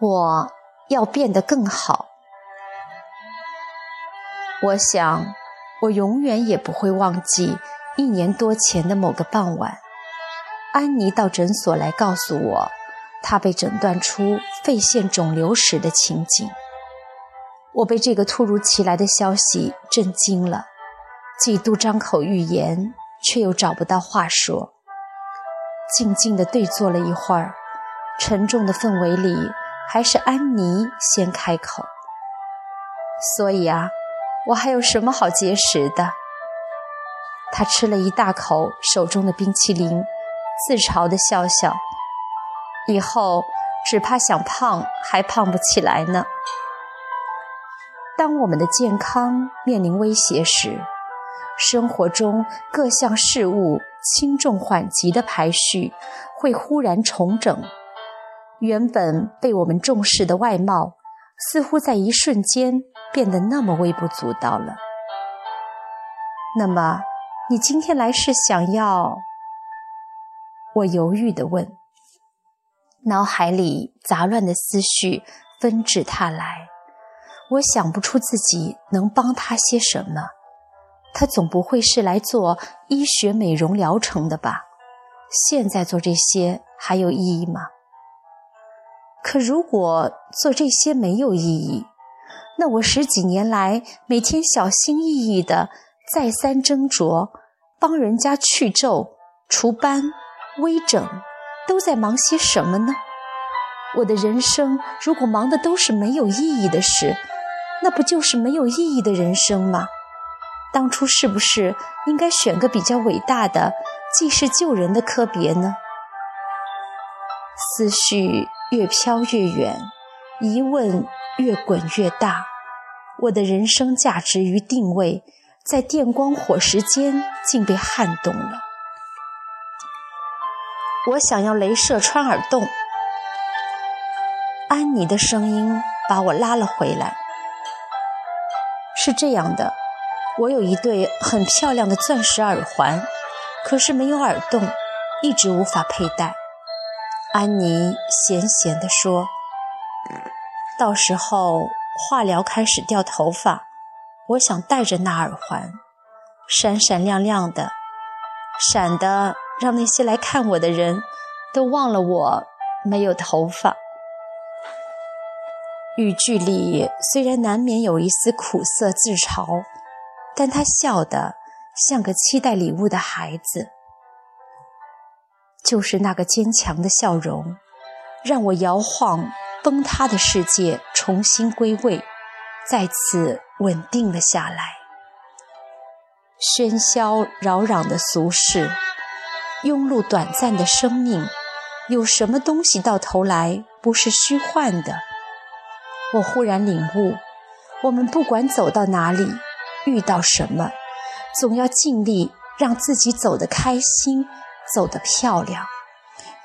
我要变得更好。我想，我永远也不会忘记一年多前的某个傍晚，安妮到诊所来告诉我，她被诊断出肺腺肿瘤时的情景。我被这个突如其来的消息震惊了，几度张口欲言，却又找不到话说。静静地对坐了一会儿，沉重的氛围里，还是安妮先开口。所以啊。我还有什么好节食的？他吃了一大口手中的冰淇淋，自嘲地笑笑。以后只怕想胖还胖不起来呢。当我们的健康面临威胁时，生活中各项事物轻重缓急的排序会忽然重整，原本被我们重视的外貌。似乎在一瞬间变得那么微不足道了。那么，你今天来是想要？我犹豫地问。脑海里杂乱的思绪纷至沓来，我想不出自己能帮他些什么。他总不会是来做医学美容疗程的吧？现在做这些还有意义吗？可如果做这些没有意义，那我十几年来每天小心翼翼的再三斟酌，帮人家去皱、除斑、微整，都在忙些什么呢？我的人生如果忙的都是没有意义的事，那不就是没有意义的人生吗？当初是不是应该选个比较伟大的济世救人的科别呢？思绪。越飘越远，疑问越滚越大。我的人生价值与定位，在电光火石间竟被撼动了。我想要镭射穿耳洞。安妮的声音把我拉了回来。是这样的，我有一对很漂亮的钻石耳环，可是没有耳洞，一直无法佩戴。安妮闲闲地说：“到时候化疗开始掉头发，我想戴着那耳环，闪闪亮亮的，闪的让那些来看我的人都忘了我没有头发。”语句里虽然难免有一丝苦涩自嘲，但他笑得像个期待礼物的孩子。就是那个坚强的笑容，让我摇晃崩塌的世界重新归位，再次稳定了下来。喧嚣扰攘的俗世，庸碌短暂的生命，有什么东西到头来不是虚幻的？我忽然领悟，我们不管走到哪里，遇到什么，总要尽力让自己走得开心。走得漂亮，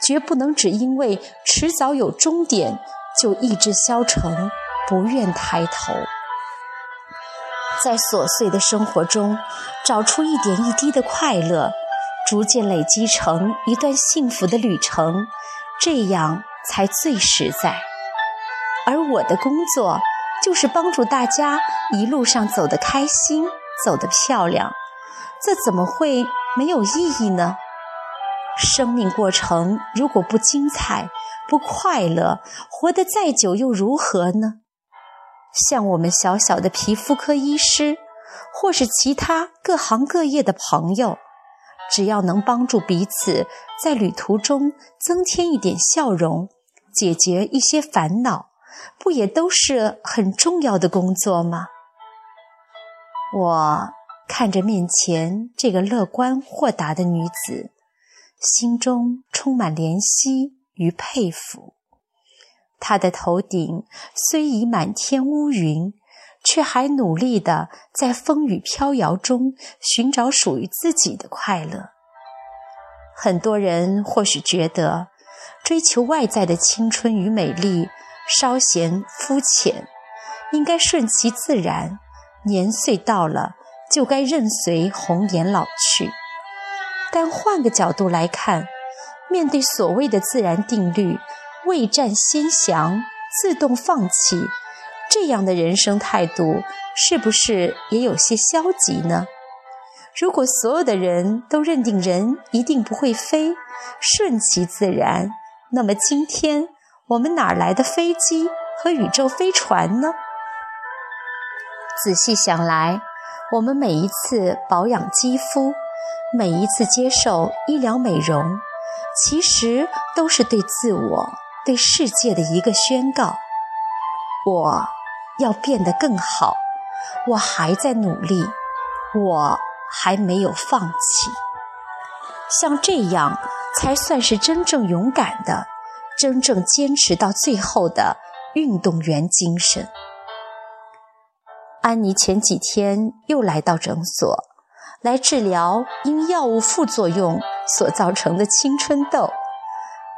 绝不能只因为迟早有终点就意志消沉，不愿抬头。在琐碎的生活中找出一点一滴的快乐，逐渐累积成一段幸福的旅程，这样才最实在。而我的工作就是帮助大家一路上走得开心，走得漂亮，这怎么会没有意义呢？生命过程如果不精彩、不快乐，活得再久又如何呢？像我们小小的皮肤科医师，或是其他各行各业的朋友，只要能帮助彼此在旅途中增添一点笑容，解决一些烦恼，不也都是很重要的工作吗？我看着面前这个乐观豁达的女子。心中充满怜惜与佩服。他的头顶虽已满天乌云，却还努力地在风雨飘摇中寻找属于自己的快乐。很多人或许觉得追求外在的青春与美丽稍显肤浅，应该顺其自然，年岁到了就该任随红颜老去。但换个角度来看，面对所谓的自然定律，未战先降自动放弃，这样的人生态度是不是也有些消极呢？如果所有的人都认定人一定不会飞，顺其自然，那么今天我们哪来的飞机和宇宙飞船呢？仔细想来，我们每一次保养肌肤，每一次接受医疗美容，其实都是对自我、对世界的一个宣告：我要变得更好，我还在努力，我还没有放弃。像这样，才算是真正勇敢的、真正坚持到最后的运动员精神。安妮前几天又来到诊所，来治疗因药物副作用所造成的青春痘。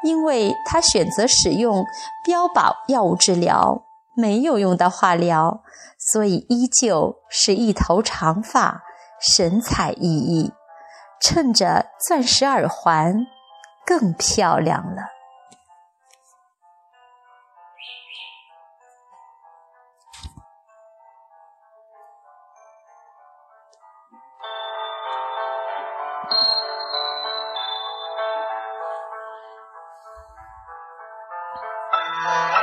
因为他选择使用标靶药物治疗，没有用到化疗，所以依旧是一头长发，神采奕奕，衬着钻石耳环，更漂亮了。Bye.